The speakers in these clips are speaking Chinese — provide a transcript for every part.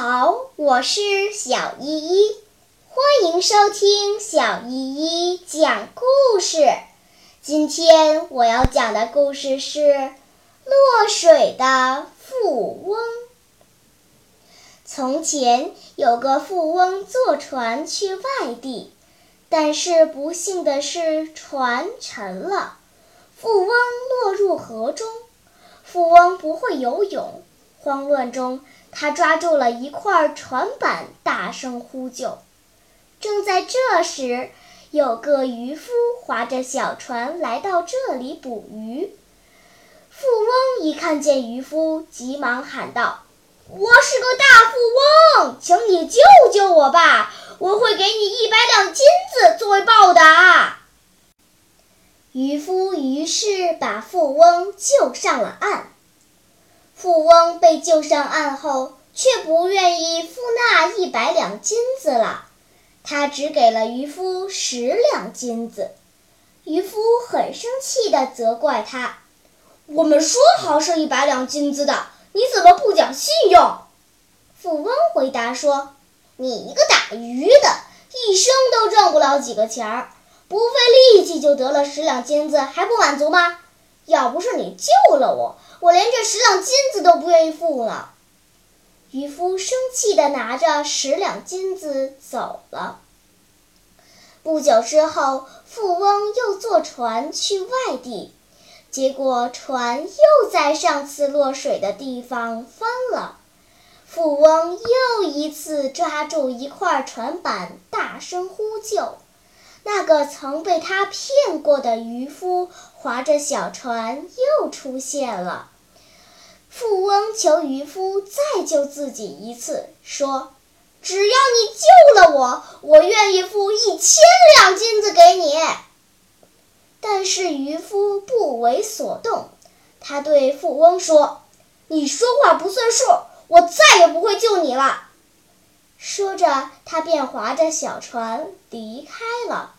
好，我是小依依，欢迎收听小依依讲故事。今天我要讲的故事是落水的富翁。从前有个富翁坐船去外地，但是不幸的是船沉了，富翁落入河中。富翁不会游泳，慌乱中。他抓住了一块船板，大声呼救。正在这时，有个渔夫划着小船来到这里捕鱼。富翁一看见渔夫，急忙喊道：“我是个大富翁，请你救救我吧！我会给你一百两金子作为报答。”渔夫于是把富翁救上了岸。富翁被救上岸后，却不愿意付那一百两金子了，他只给了渔夫十两金子。渔夫很生气地责怪他：“我们说好是一百两金子的，你怎么不讲信用？”富翁回答说：“你一个打鱼的，一生都挣不了几个钱儿，不费力气就得了十两金子，还不满足吗？要不是你救了我。”我连这十两金子都不愿意付了。渔夫生气地拿着十两金子走了。不久之后，富翁又坐船去外地，结果船又在上次落水的地方翻了。富翁又一次抓住一块船板，大声呼救。那个曾被他骗过的渔夫划着小船又出现了。富翁求渔夫再救自己一次，说：“只要你救了我，我愿意付一千两金子给你。”但是渔夫不为所动，他对富翁说：“你说话不算数，我再也不会救你了。”说着，他便划着小船离开了。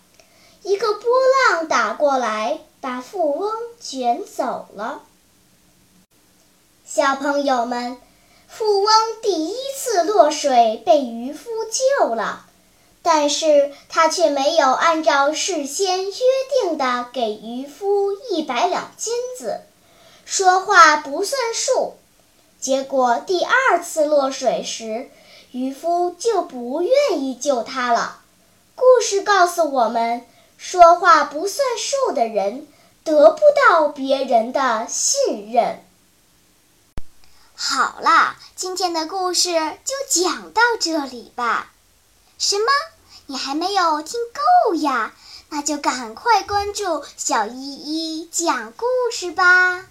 一个波浪打过来，把富翁卷走了。小朋友们，富翁第一次落水被渔夫救了，但是他却没有按照事先约定的给渔夫一百两金子，说话不算数。结果第二次落水时，渔夫就不愿意救他了。故事告诉我们。说话不算数的人得不到别人的信任。好啦，今天的故事就讲到这里吧。什么？你还没有听够呀？那就赶快关注小依依讲故事吧。